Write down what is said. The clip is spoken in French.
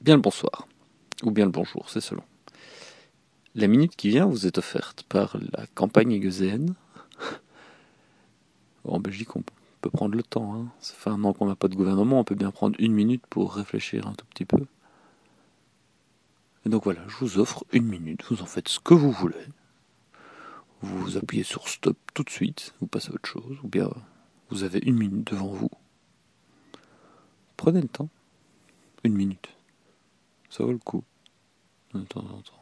Bien le bonsoir, ou bien le bonjour, c'est selon. La minute qui vient vous est offerte par la campagne égueuséenne. En Belgique, on peut prendre le temps. Hein. Ça qu'on n'a pas de gouvernement, on peut bien prendre une minute pour réfléchir un tout petit peu. Et donc voilà, je vous offre une minute, vous en faites ce que vous voulez. Vous appuyez sur stop tout de suite, vous passez à autre chose, ou bien vous avez une minute devant vous. Prenez le temps. Une minute. Ça vaut le coup. De temps en temps.